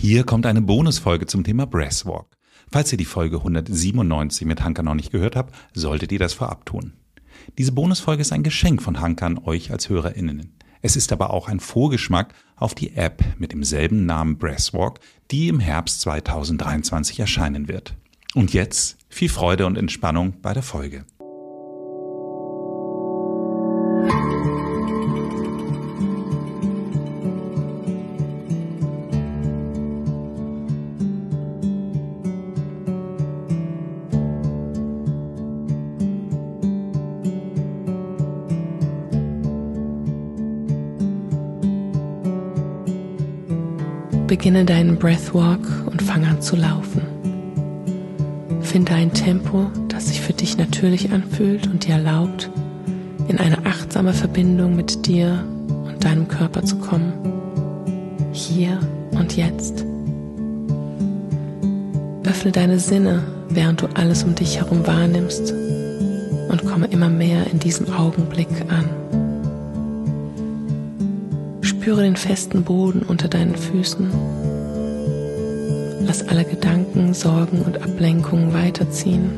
Hier kommt eine Bonusfolge zum Thema Breathwalk. Falls ihr die Folge 197 mit Hanka noch nicht gehört habt, solltet ihr das vorab tun. Diese Bonusfolge ist ein Geschenk von Hanka an euch als HörerInnen. Es ist aber auch ein Vorgeschmack auf die App mit demselben Namen Breathwalk, die im Herbst 2023 erscheinen wird. Und jetzt viel Freude und Entspannung bei der Folge. Beginne deinen Breathwalk und fang an zu laufen. Finde ein Tempo, das sich für dich natürlich anfühlt und dir erlaubt, in eine achtsame Verbindung mit dir und deinem Körper zu kommen. Hier und jetzt. Öffne deine Sinne, während du alles um dich herum wahrnimmst und komme immer mehr in diesem Augenblick an. Spüre den festen Boden unter deinen Füßen. Lass alle Gedanken, Sorgen und Ablenkungen weiterziehen.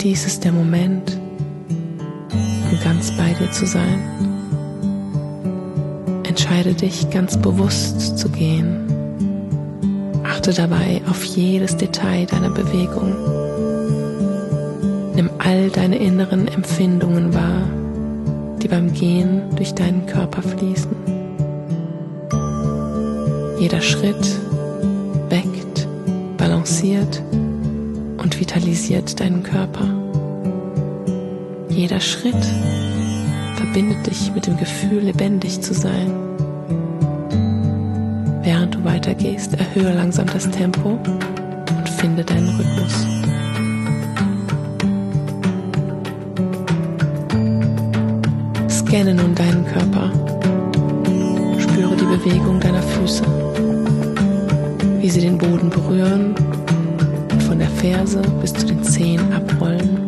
Dies ist der Moment, um ganz bei dir zu sein. Entscheide dich ganz bewusst zu gehen. Achte dabei auf jedes Detail deiner Bewegung. Nimm all deine inneren Empfindungen wahr die beim Gehen durch deinen Körper fließen. Jeder Schritt weckt, balanciert und vitalisiert deinen Körper. Jeder Schritt verbindet dich mit dem Gefühl, lebendig zu sein. Während du weitergehst, erhöhe langsam das Tempo und finde deinen Rhythmus. Scanne nun deinen Körper. Bewegung deiner Füße, wie sie den Boden berühren und von der Ferse bis zu den Zehen abrollen.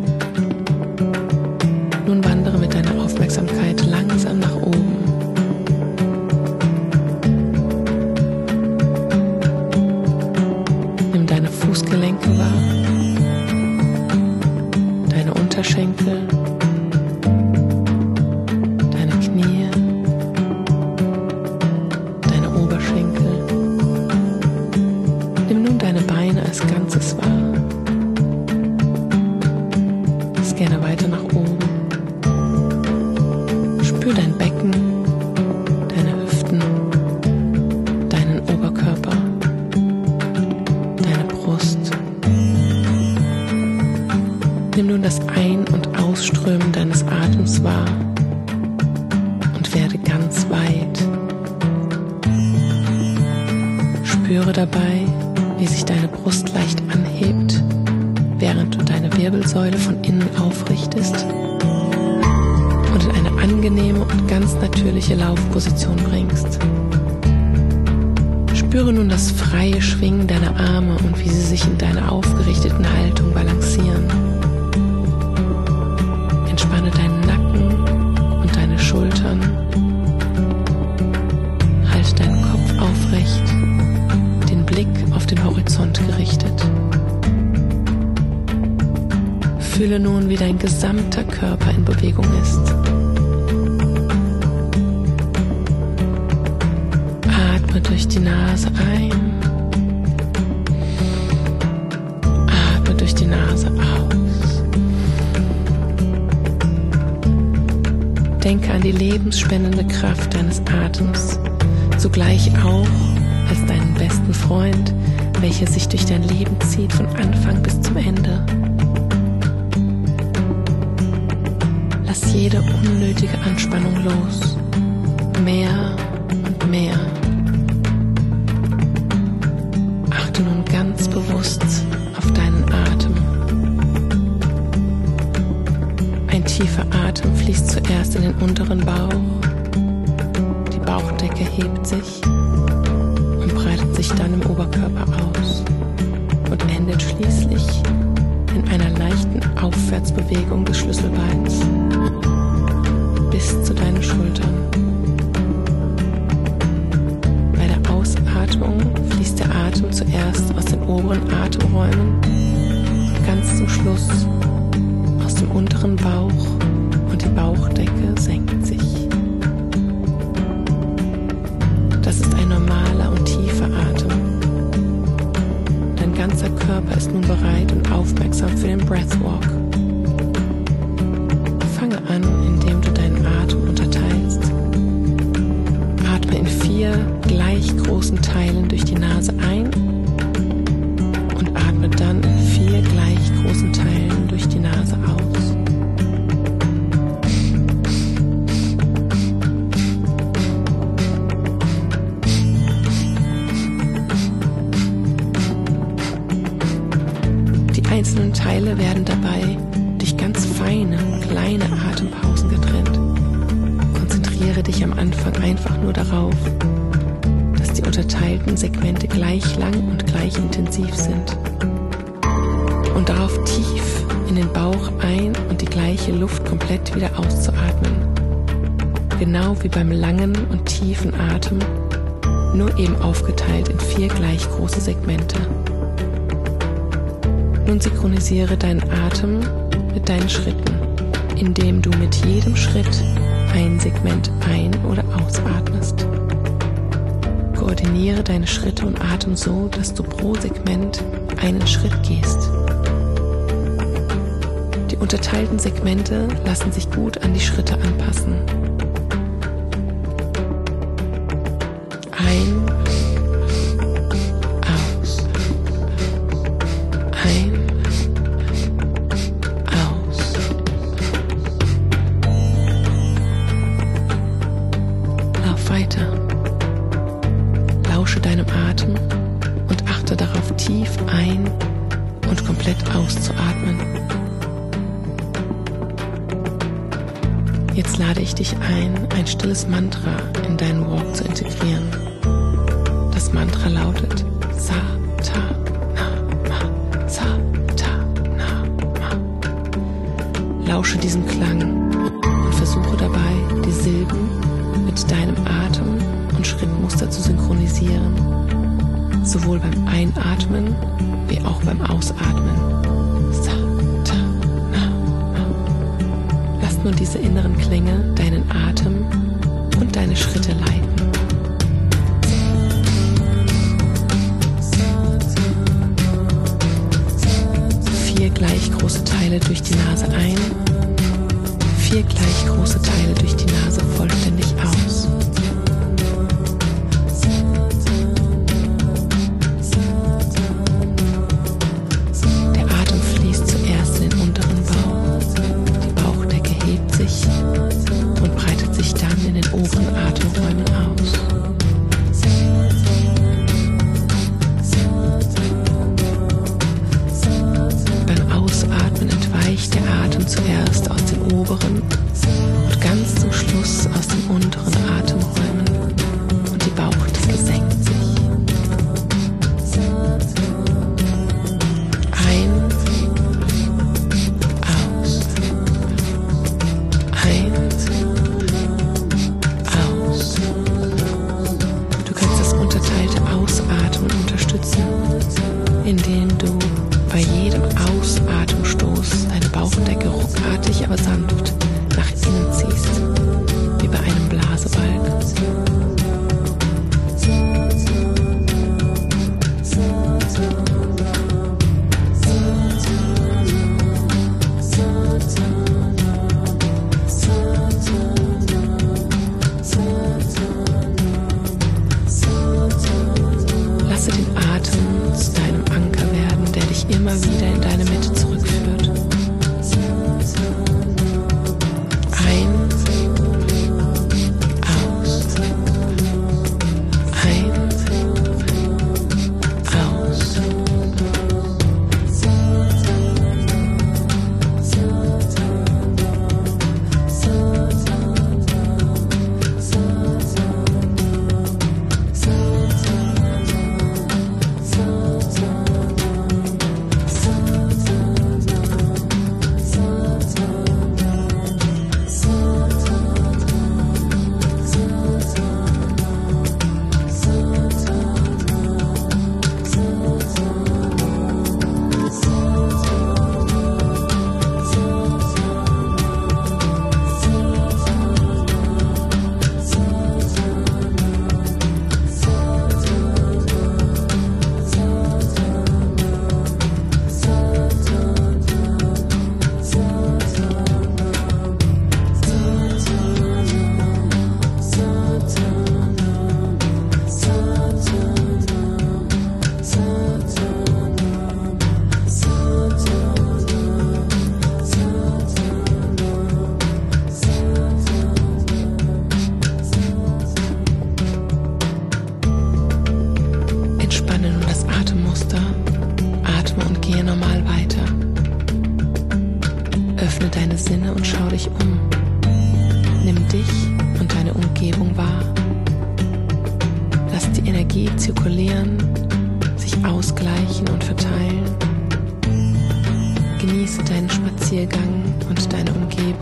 Während du deine Wirbelsäule von innen aufrichtest und in eine angenehme und ganz natürliche Laufposition bringst. Spüre nun das freie Schwingen deiner Arme und wie sie sich in deiner aufgerichteten Haltung balancieren. Fühle nun, wie dein gesamter Körper in Bewegung ist. Atme durch die Nase ein. Atme durch die Nase aus. Denke an die lebensspendende Kraft deines Atems, zugleich auch als deinen besten Freund, welcher sich durch dein Leben zieht von Anfang bis zum Ende. Lass jede unnötige Anspannung los. Mehr und mehr. Achte nun ganz bewusst auf deinen Atem. Ein tiefer Atem fließt zuerst in den unteren wie beim langen und tiefen Atem, nur eben aufgeteilt in vier gleich große Segmente. Nun synchronisiere deinen Atem mit deinen Schritten, indem du mit jedem Schritt ein Segment ein- oder ausatmest. Koordiniere deine Schritte und Atem so, dass du pro Segment einen Schritt gehst. Die unterteilten Segmente lassen sich gut an die Schritte anpassen. gleich große Teile durch die Nase ein, vier gleich große Teile durch die Nase vollständig aus.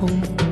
Deine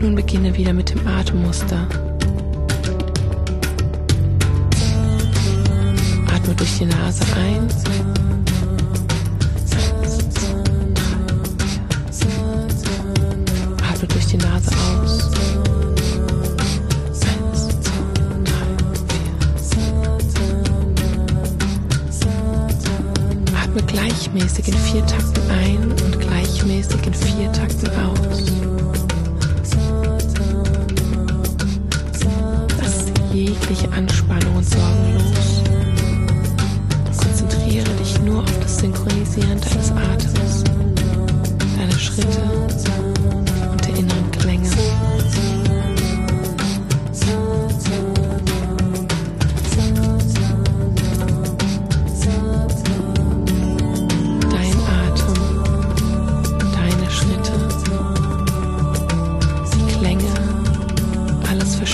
Nun beginne wieder mit dem Atemmuster. Atme durch die Nase ein. Atme durch die Nase aus. Atme gleichmäßig in vier Takten ein und gleichmäßig in vier Takten aus. Jegliche Anspannung und Sorgen los. Konzentriere dich nur auf das Synchronisieren deines Atems, deine Schritte Löse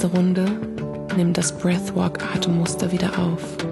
letzte Runde nimm das Breathwalk-Atemmuster wieder auf.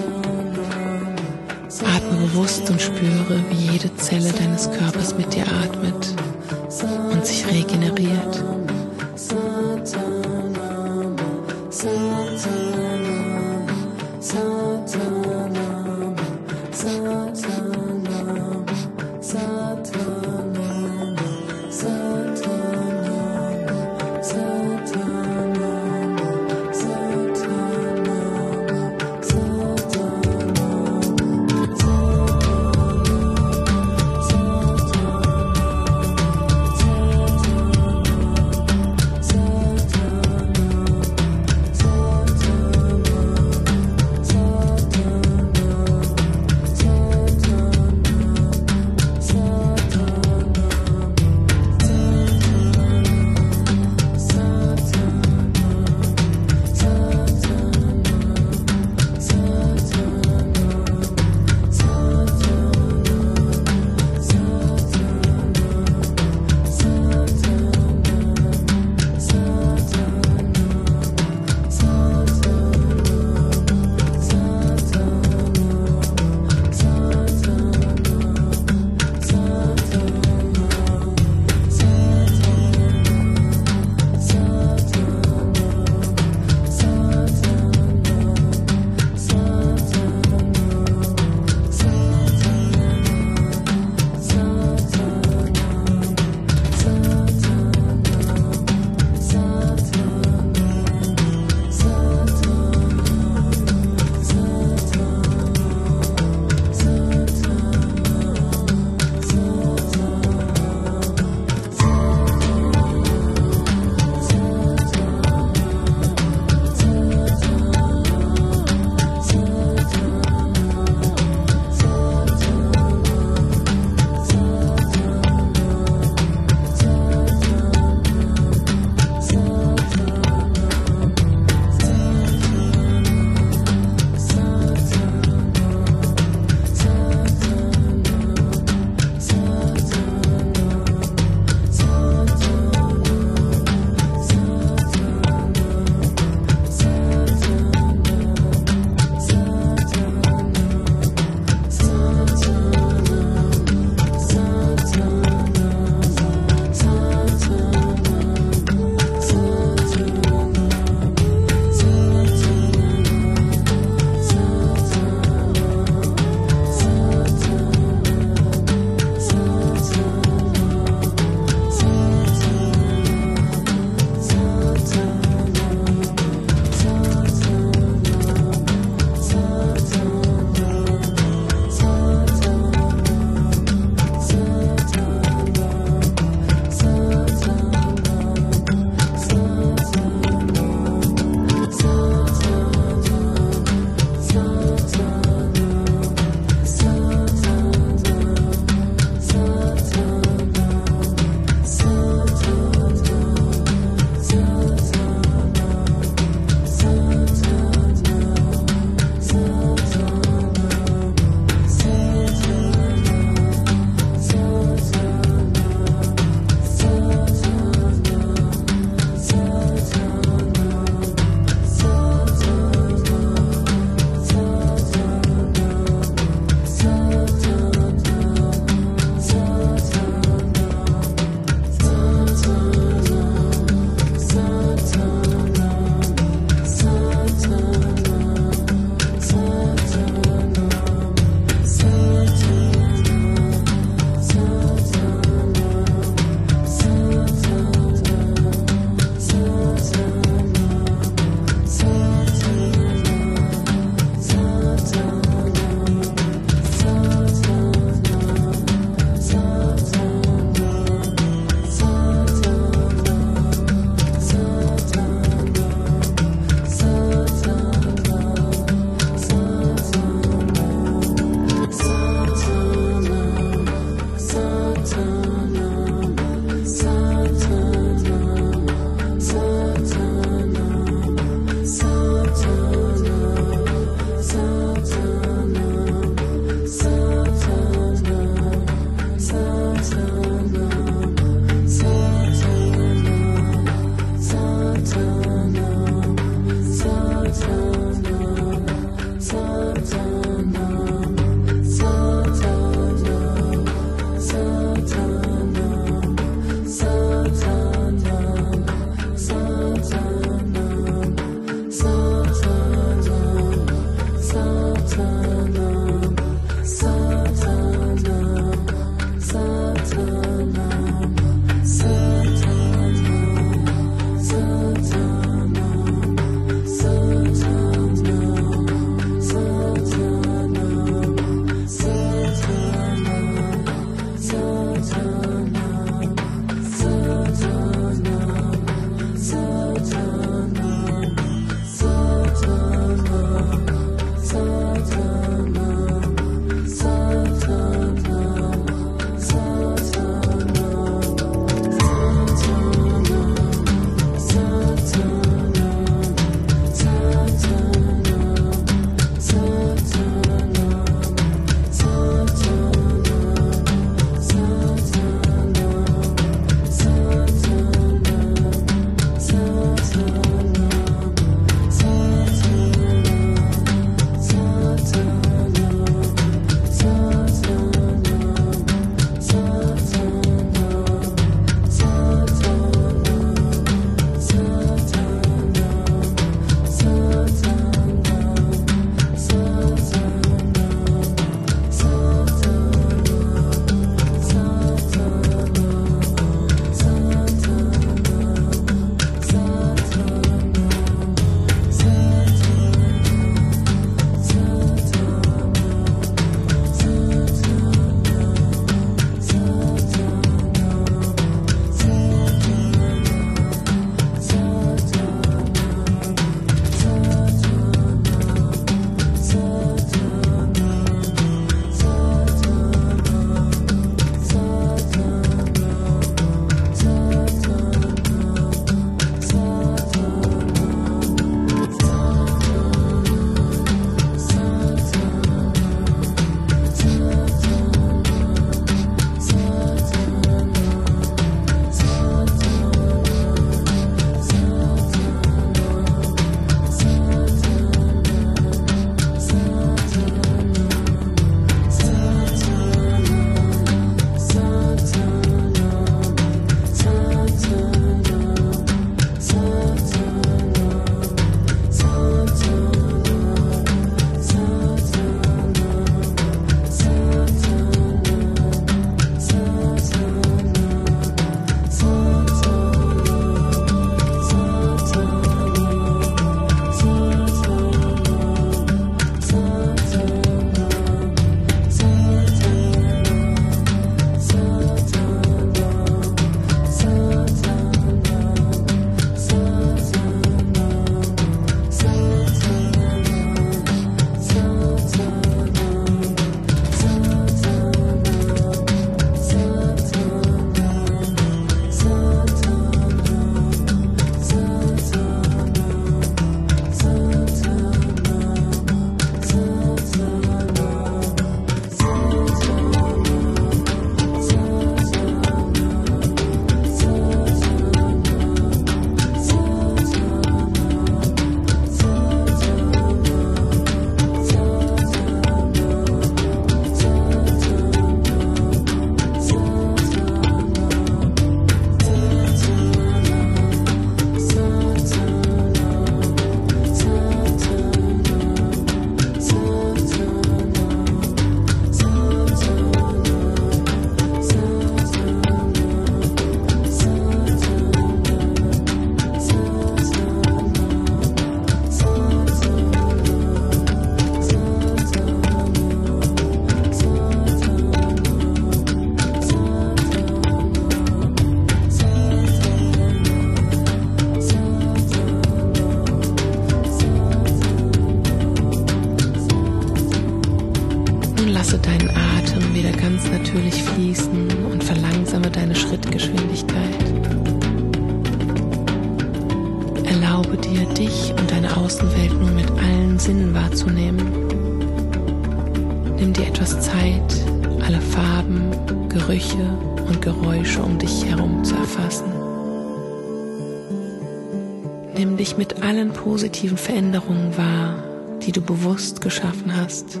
Positiven Veränderungen wahr, die du bewusst geschaffen hast.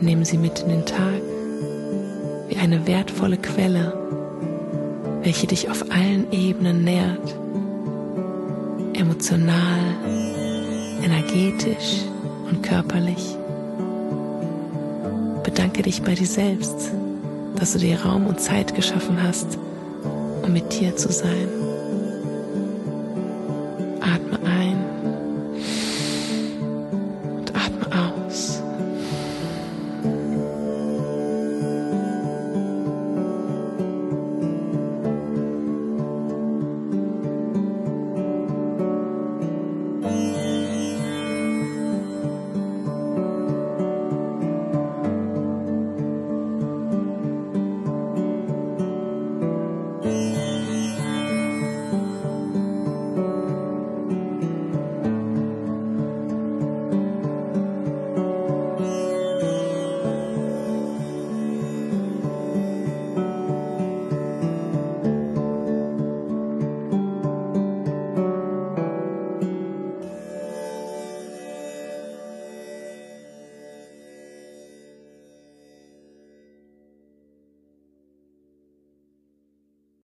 Nimm sie mit in den Tag wie eine wertvolle Quelle, welche dich auf allen Ebenen nährt. Emotional, energetisch und körperlich. Bedanke dich bei dir selbst, dass du dir Raum und Zeit geschaffen hast, um mit dir zu sein.